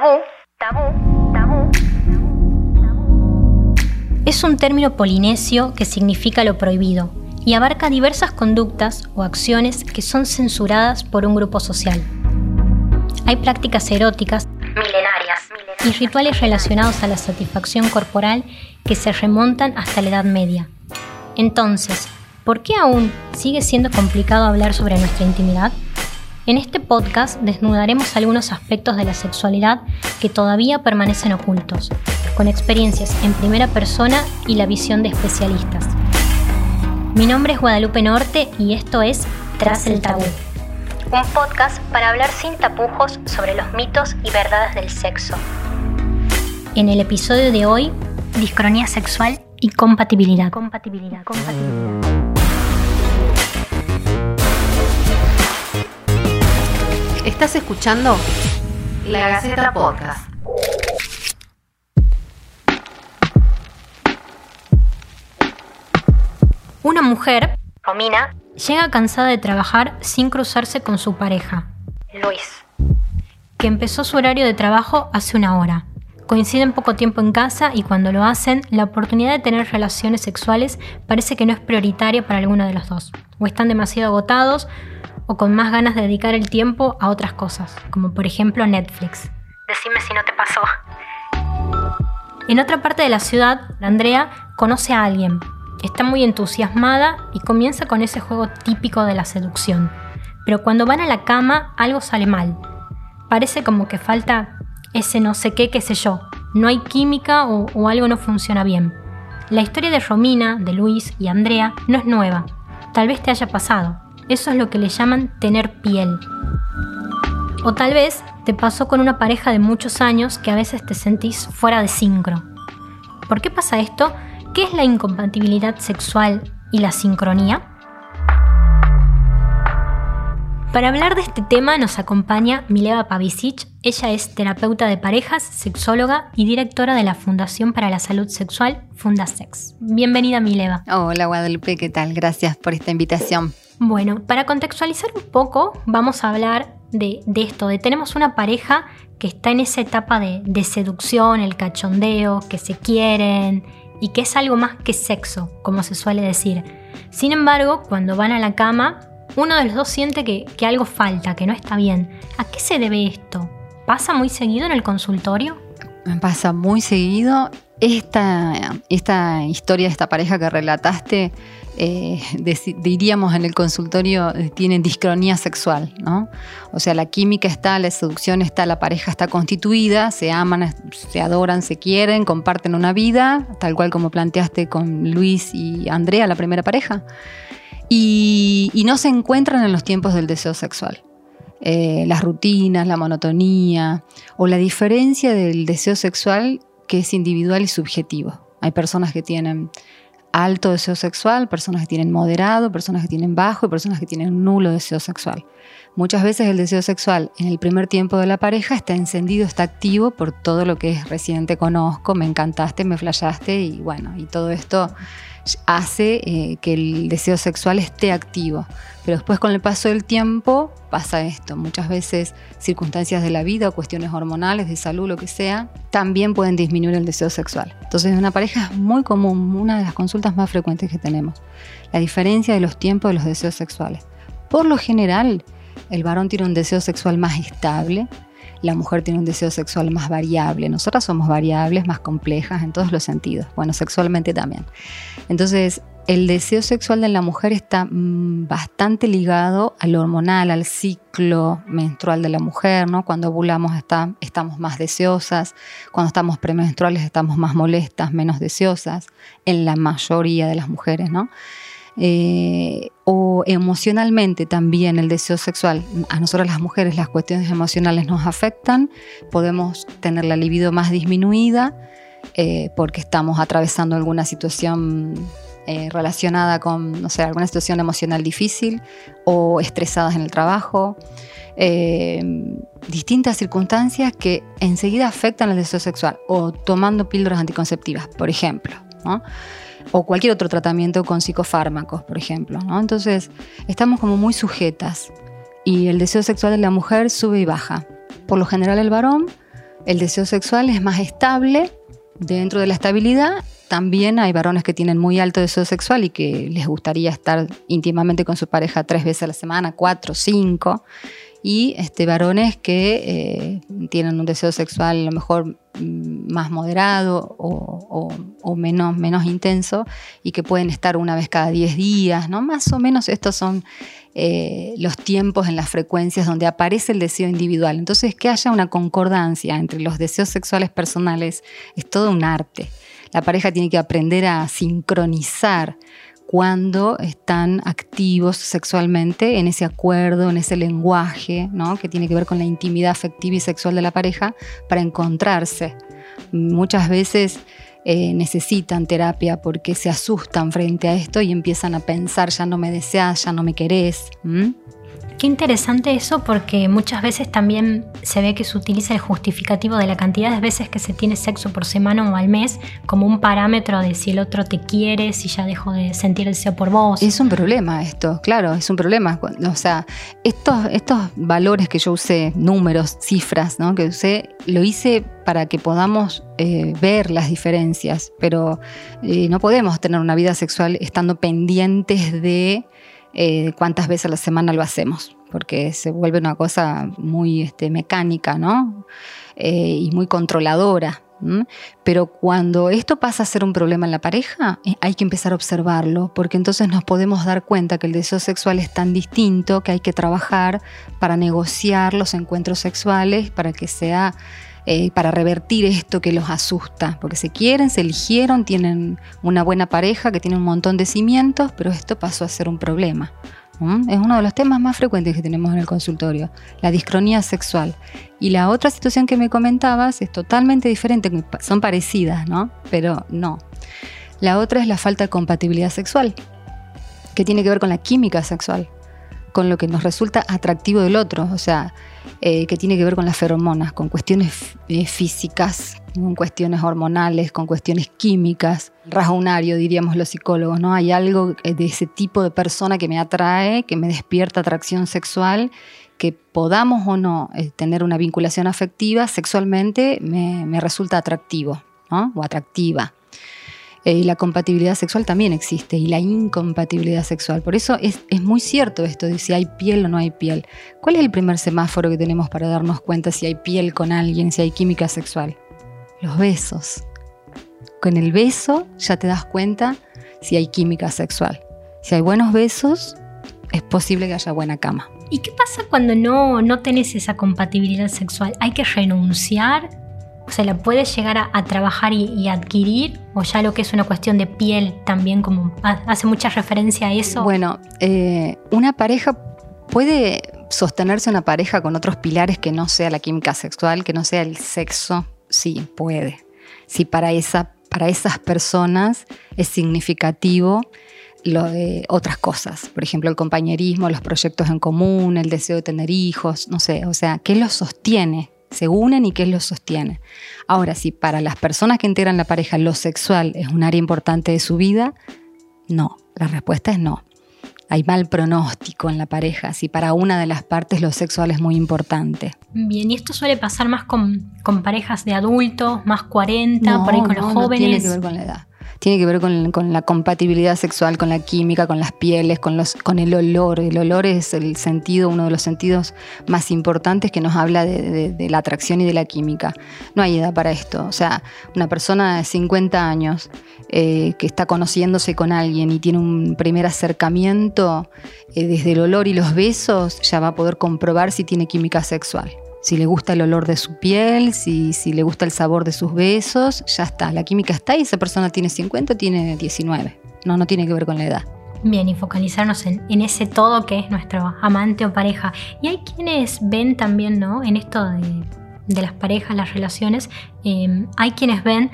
Tabú, tabú, tabú. Es un término polinesio que significa lo prohibido y abarca diversas conductas o acciones que son censuradas por un grupo social. Hay prácticas eróticas milenarias y rituales relacionados a la satisfacción corporal que se remontan hasta la Edad Media. Entonces, ¿por qué aún sigue siendo complicado hablar sobre nuestra intimidad? En este podcast desnudaremos algunos aspectos de la sexualidad que todavía permanecen ocultos, con experiencias en primera persona y la visión de especialistas. Mi nombre es Guadalupe Norte y esto es Tras el Tabú, un podcast para hablar sin tapujos sobre los mitos y verdades del sexo. En el episodio de hoy, discronía sexual y compatibilidad. Compatibilidad. Estás escuchando La Gaceta Podcast. Una mujer, Romina, llega cansada de trabajar sin cruzarse con su pareja, Luis, que empezó su horario de trabajo hace una hora. Coinciden poco tiempo en casa y cuando lo hacen, la oportunidad de tener relaciones sexuales parece que no es prioritaria para alguno de los dos. O están demasiado agotados o con más ganas de dedicar el tiempo a otras cosas, como por ejemplo Netflix. Decime si no te pasó. En otra parte de la ciudad, Andrea conoce a alguien, está muy entusiasmada y comienza con ese juego típico de la seducción. Pero cuando van a la cama algo sale mal. Parece como que falta ese no sé qué, qué sé yo. No hay química o, o algo no funciona bien. La historia de Romina, de Luis y Andrea no es nueva. Tal vez te haya pasado. Eso es lo que le llaman tener piel. O tal vez te pasó con una pareja de muchos años que a veces te sentís fuera de sincro. ¿Por qué pasa esto? ¿Qué es la incompatibilidad sexual y la sincronía? Para hablar de este tema nos acompaña Mileva Pavicic. Ella es terapeuta de parejas, sexóloga y directora de la Fundación para la Salud Sexual, Fundasex. Bienvenida Mileva. Hola Guadalupe, ¿qué tal? Gracias por esta invitación. Bueno, para contextualizar un poco, vamos a hablar de, esto, de tenemos una pareja que está en esa etapa de, seducción, el cachondeo, que se quieren y que es algo más que sexo, como se suele decir. Sin embargo, cuando van a la cama, uno de los dos siente que, que, algo falta, que no está bien. ¿A qué se debe esto? ¿Pasa muy seguido en el consultorio? Pasa muy seguido. Esta, historia de esta pareja que relataste, eh, diríamos en el consultorio, eh, tienen discronía sexual, ¿no? O sea, la química está, la seducción está, la pareja está constituida, se aman, se adoran, se quieren, comparten una vida, tal cual como planteaste con Luis y Andrea, la primera pareja y, no se encuentran en los tiempos del deseo sexual. Eh, las rutinas, la monotonía o la diferencia del deseo sexual que es individual y subjetivo. Hay personas que tienen alto deseo sexual, personas que tienen moderado, personas que tienen bajo y personas que tienen nulo deseo sexual. Muchas veces el deseo sexual en el primer tiempo de la pareja está encendido, está activo por todo lo que es recién te conozco, me encantaste, me flayaste y bueno, y todo esto hace eh, que el deseo sexual esté activo. Pero después con el paso del tiempo pasa esto. Muchas veces circunstancias de la vida, cuestiones hormonales, de salud, lo que sea, también pueden disminuir el deseo sexual. Entonces en una pareja es muy común, una de las consultas más frecuentes que tenemos, la diferencia de los tiempos de los deseos sexuales. Por lo general, el varón tiene un deseo sexual más estable, la mujer tiene un deseo sexual más variable. Nosotras somos variables, más complejas en todos los sentidos. Bueno, sexualmente también. Entonces, el deseo sexual de la mujer está mm, bastante ligado al hormonal, al ciclo menstrual de la mujer, ¿no? Cuando ovulamos está, estamos más deseosas, cuando estamos premenstruales estamos más molestas, menos deseosas, en la mayoría de las mujeres, ¿no? Eh, o emocionalmente también el deseo sexual. A nosotros las mujeres las cuestiones emocionales nos afectan, podemos tener la libido más disminuida eh, porque estamos atravesando alguna situación eh, relacionada con, no sé, alguna situación emocional difícil o estresadas en el trabajo. distintas circunstancias que enseguida afectan el deseo sexual o tomando píldoras anticonceptivas, por ejemplo. ¿no? O cualquier otro tratamiento con psicofármacos, por ejemplo. Entonces, estamos como muy sujetas y el deseo sexual de la mujer sube y baja. Por lo general el varón El deseo sexual es más estable. Dentro de la estabilidad también hay varones que tienen muy alto deseo sexual y que les gustaría estar íntimamente con su pareja tres veces a la semana, cuatro, cinco. Y este, varones que eh, tienen un deseo sexual a lo mejor mm, más moderado o, menos, menos intenso y que pueden estar una vez cada diez días, ¿no? Más o menos estos son eh, los tiempos en las frecuencias donde aparece el deseo individual. Entonces, que haya una concordancia entre los deseos sexuales personales es todo un arte. La pareja tiene que aprender a sincronizar cuando están activos sexualmente en ese acuerdo, en ese lenguaje, ¿no? que tiene que ver con la intimidad afectiva y sexual de la pareja, para encontrarse. Muchas veces eh, necesitan terapia porque se asustan frente a esto y empiezan a pensar, ya no me deseas, ya no me querés. Qué interesante eso porque muchas veces también se ve que se utiliza el justificativo de la cantidad de veces que se tiene sexo por semana o al mes como un parámetro de si el otro te quiere, si ya dejó de sentir el deseo por vos. Es un problema esto, claro, es un problema. O sea, estos, estos valores que yo usé, números, cifras, ¿no? que usé, lo hice para que podamos eh, ver las diferencias, pero eh, no podemos tener una vida sexual estando pendientes de eh, cuántas veces a la semana lo hacemos, porque se vuelve una cosa muy este, mecánica, ¿no? Eh, y muy controladora. Pero cuando esto pasa a ser un problema en la pareja, eh, hay que empezar a observarlo, porque entonces nos podemos dar cuenta que el deseo sexual es tan distinto que hay que trabajar para negociar los encuentros sexuales, para que sea eh, para revertir esto que los asusta, porque se quieren, se eligieron, tienen una buena pareja que tiene un montón de cimientos, pero esto pasó a ser un problema. Es uno de los temas más frecuentes que tenemos en el consultorio, la discronía sexual. Y la otra situación que me comentabas es totalmente diferente, son parecidas, ¿no? Pero no. La otra es la falta de compatibilidad sexual, que tiene que ver con la química sexual con lo que nos resulta atractivo del otro, o sea, eh, que tiene que ver con las feromonas, con cuestiones eh, físicas, con cuestiones hormonales, con cuestiones químicas, rajonario diríamos los psicólogos, ¿no? Hay algo eh, de ese tipo de persona que me atrae, que me despierta atracción sexual, que podamos o no tener una vinculación afectiva, sexualmente me, me resulta atractivo, ¿no? O atractiva. Eh, y la compatibilidad sexual también existe y la incompatibilidad sexual. Por eso es, muy cierto esto de si hay piel o no hay piel. ¿Cuál es el primer semáforo que tenemos para darnos cuenta si hay piel con alguien, si hay química sexual? Los besos. Con el beso ya te das cuenta si hay química sexual. Si hay buenos besos, es posible que haya buena cama. ¿Y qué pasa cuando no, no tenés esa compatibilidad sexual? ¿Hay que renunciar ¿Se la puede llegar a, trabajar y, adquirir? ¿O ya lo que es una cuestión de piel también, como hace mucha referencia a eso? Bueno, eh, una pareja puede sostenerse una pareja con otros pilares que no sea la química sexual, que no sea el sexo, sí, puede. Si para, esa, para esas personas es significativo lo de otras cosas, por ejemplo, el compañerismo, los proyectos en común, el deseo de tener hijos, no sé, o sea, ¿qué los sostiene? Se unen y qué los sostiene. Ahora, si para las personas que integran la pareja lo sexual es un área importante de su vida, no, la respuesta es no. Hay mal pronóstico en la pareja, si para una de las partes lo sexual es muy importante. Bien, y esto suele pasar más con, parejas de adultos, más 40, por ahí con los jóvenes. No tiene que ver con la edad tiene que ver con, la compatibilidad sexual, con la química, con las pieles, con, los, con el olor. El olor es el sentido, uno de los sentidos más importantes que nos habla de, la atracción y de la química. No hay edad para esto. O sea, una persona de 50 años eh, que está conociéndose con alguien y tiene un primer acercamiento, eh, desde el olor y los besos ya va a poder comprobar si tiene química sexual si le gusta el olor de su piel, si, si, le gusta el sabor de sus besos, ya está, la química está y esa persona tiene 50 o tiene 19. No, no tiene que ver con la edad. Bien, y focalizarnos en, ese todo que es nuestro amante o pareja. Y hay quienes ven también, ¿no? En esto de, las parejas, las relaciones, eh, hay quienes ven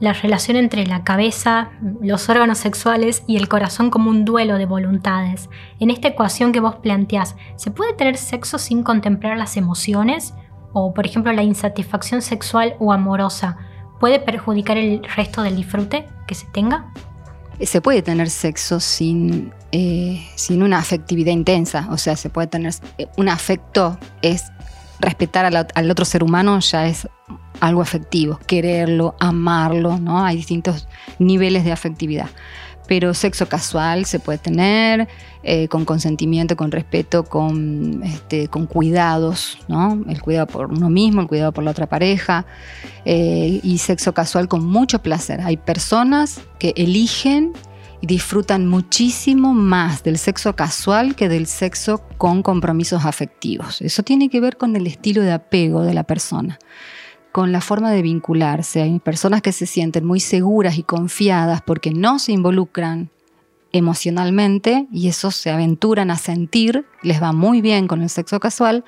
la relación entre la cabeza, los órganos sexuales y el corazón como un duelo de voluntades. En esta ecuación que vos planteás, ¿se puede tener sexo sin contemplar las emociones? O, por ejemplo, la insatisfacción sexual o amorosa, ¿puede perjudicar el resto del disfrute que se tenga? Se puede tener sexo sin, eh, sin una afectividad intensa, o sea, se puede tener un afecto, es respetar al, otro ser humano, ya es algo afectivo, quererlo, amarlo, ¿no? Hay distintos niveles de afectividad. Pero sexo casual se puede tener eh, con consentimiento, con respeto, con, este, con cuidados, ¿no? El cuidado por uno mismo, el cuidado por la otra pareja. Eh, y sexo casual con mucho placer. Hay personas que eligen y disfrutan muchísimo más del sexo casual que del sexo con compromisos afectivos. Eso tiene que ver con el estilo de apego de la persona con la forma de vincularse. Hay personas que se sienten muy seguras y confiadas porque no se involucran emocionalmente y eso se aventuran a sentir, les va muy bien con el sexo casual,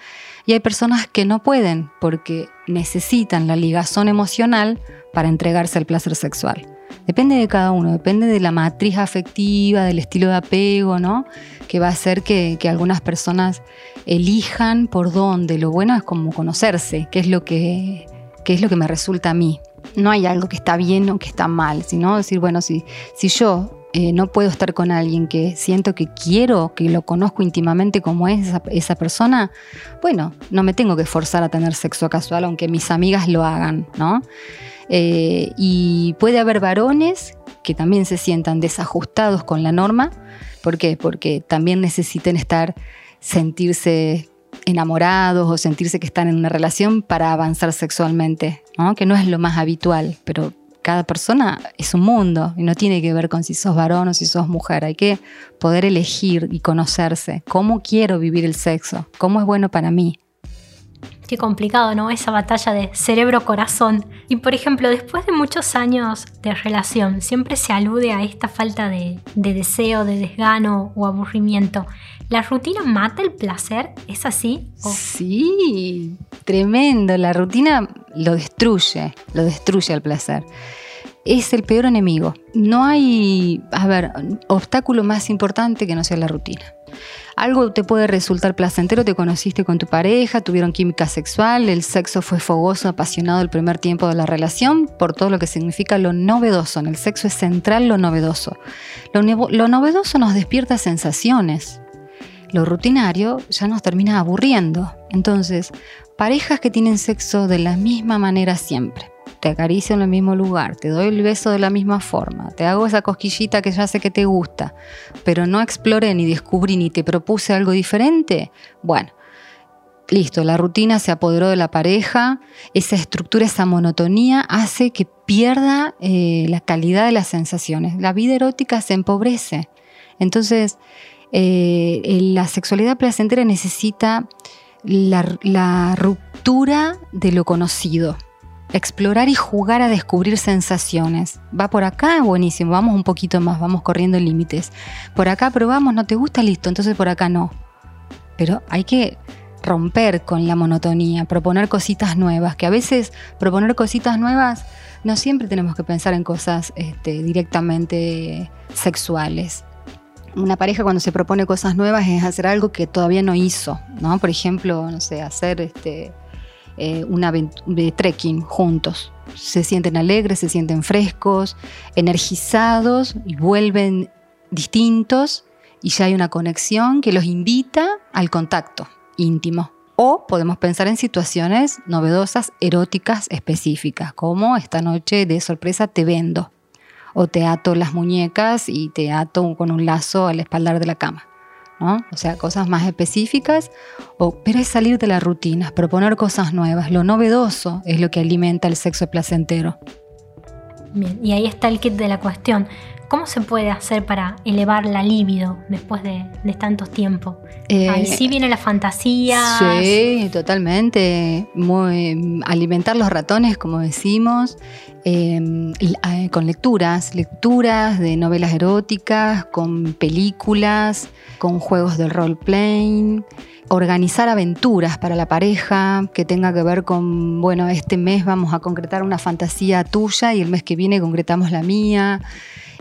y hay personas que no pueden porque necesitan la ligazón emocional para entregarse al placer sexual. Depende de cada uno, depende de la matriz afectiva, del estilo de apego, ¿no? Que va a hacer que, que algunas personas elijan por dónde. Lo bueno es como conocerse, qué es lo que qué es lo que me resulta a mí. No hay algo que está bien o que está mal, sino decir, bueno, si, si yo eh, no puedo estar con alguien que siento que quiero, que lo conozco íntimamente como es esa, persona, bueno, no me tengo que forzar a tener sexo casual, aunque mis amigas lo hagan, ¿no? Eh, y puede haber varones que también se sientan desajustados con la norma. ¿Por qué? Porque también necesiten estar, sentirse enamorados o sentirse que están en una relación para avanzar sexualmente, que no es lo más habitual, pero cada persona es un mundo y no tiene que ver con si sos varón o si sos mujer. Hay que poder elegir y conocerse cómo quiero vivir el sexo, cómo es bueno para mí. Qué complicado, ¿no? Esa batalla de cerebro-corazón. Y por ejemplo, después de muchos años de relación, siempre se alude a esta falta de, deseo, de desgano o aburrimiento. ¿La rutina mata el placer? ¿Es así? Sí, tremendo. La rutina lo destruye, lo destruye el placer. Es el peor enemigo. No hay, a ver, obstáculo más importante que no sea la rutina. Algo te puede resultar placentero, te conociste con tu pareja, tuvieron química sexual, el sexo fue fogoso, apasionado el primer tiempo de la relación, por todo lo que significa lo novedoso. En el sexo es central lo novedoso. Lo, novedoso nos despierta sensaciones. Lo rutinario ya nos termina aburriendo. Entonces, parejas que tienen sexo de la misma manera siempre te acaricio en el mismo lugar, te doy el beso de la misma forma, te hago esa cosquillita que ya sé que te gusta, pero no exploré ni descubrí ni te propuse algo diferente, bueno, listo, la rutina se apoderó de la pareja, esa estructura, esa monotonía hace que pierda eh, la calidad de las sensaciones. La vida erótica se empobrece. Entonces, eh, la sexualidad placentera necesita la ruptura de lo conocido explorar y jugar a descubrir sensaciones. Va por acá, buenísimo, vamos un poquito más, vamos corriendo límites. Por acá probamos, no te gusta, listo, entonces por acá no. Pero hay que romper con la monotonía, proponer cositas nuevas, que a veces proponer cositas nuevas no siempre tenemos que pensar en cosas este, directamente sexuales. Una pareja cuando se propone cosas nuevas es hacer algo que todavía no hizo, ¿no? Por ejemplo, no sé, hacer este, eh, una de trekking juntos. Se sienten alegres, se sienten frescos, energizados y vuelven distintos y ya hay una conexión que los invita al contacto íntimo. O podemos pensar en situaciones novedosas, eróticas, específicas, como esta noche de sorpresa te vendo, o te ato las muñecas y te ato con un lazo al espaldar de la cama. O sea, cosas más específicas, o, pero es salir de la rutina, proponer cosas nuevas. Lo novedoso es lo que alimenta el sexo placentero. Bien, y ahí está el kit de la cuestión. ¿Cómo se puede hacer para elevar la libido después de, tanto tiempo? Eh, Ahí sí viene la fantasía. Sí, totalmente. alimentar los ratones, como decimos, em, eh, con lecturas, lecturas de novelas eróticas, con películas, con juegos de role-playing organizar aventuras para la pareja que tenga que ver con, bueno, este mes vamos a concretar una fantasía tuya y el mes que viene concretamos la mía.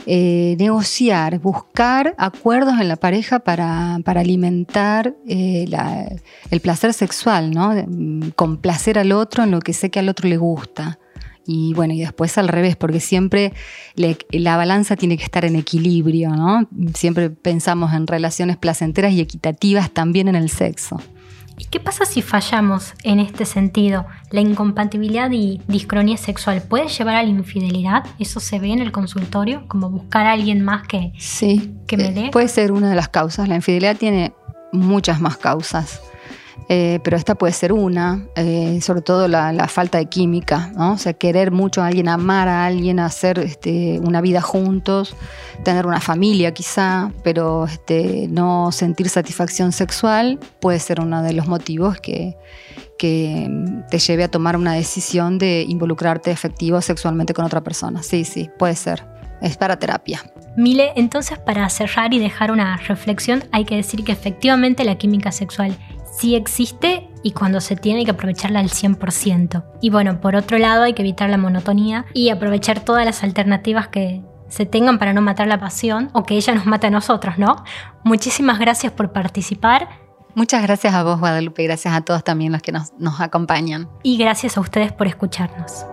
Eh, negociar, buscar acuerdos en la pareja para, alimentar eh, el placer sexual, ¿no? Mm, complacer al otro en lo que sé que al otro le gusta. Y bueno, y después al revés, porque siempre la balanza tiene que estar en equilibrio, ¿no? Siempre pensamos en relaciones placenteras y equitativas también en el sexo. ¿Y qué pasa si fallamos en este sentido? ¿La incompatibilidad y discronía sexual puede llevar a la infidelidad? ¿Eso se ve en el consultorio? ¿Como buscar a alguien más que, sí, que me eh, dé? puede ser una de las causas. La infidelidad tiene muchas más causas. Eh, pero esta puede ser una, eh, sobre todo la, falta de química, ¿no? O sea, querer mucho a alguien, amar a alguien, hacer este, una vida juntos, tener una familia quizá, pero este, no sentir satisfacción sexual puede ser uno de los motivos que, que te lleve a tomar una decisión de involucrarte efectivo sexualmente con otra persona. Sí, sí, puede ser. Es para terapia. Mile, entonces para cerrar y dejar una reflexión, hay que decir que efectivamente la química sexual sí existe y cuando se tiene hay que aprovecharla al 100%. Y bueno, por otro lado hay que evitar la monotonía y aprovechar todas las alternativas que se tengan para no matar la pasión o que ella nos mate a nosotros, ¿no? Muchísimas gracias por participar. Muchas gracias a vos, Guadalupe, y gracias a todos también los que nos, nos acompañan. Y gracias a ustedes por escucharnos.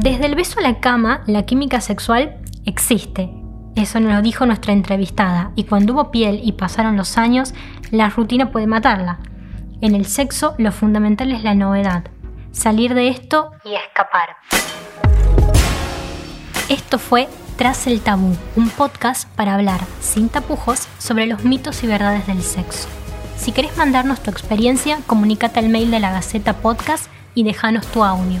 Desde el beso a la cama, la química sexual existe. Eso nos lo dijo nuestra entrevistada. Y cuando hubo piel y pasaron los años, la rutina puede matarla. En el sexo, lo fundamental es la novedad. Salir de esto y escapar. Esto fue Tras el Tabú, un podcast para hablar sin tapujos sobre los mitos y verdades del sexo. Si querés mandarnos tu experiencia, comunícate al mail de la Gaceta Podcast y déjanos tu audio.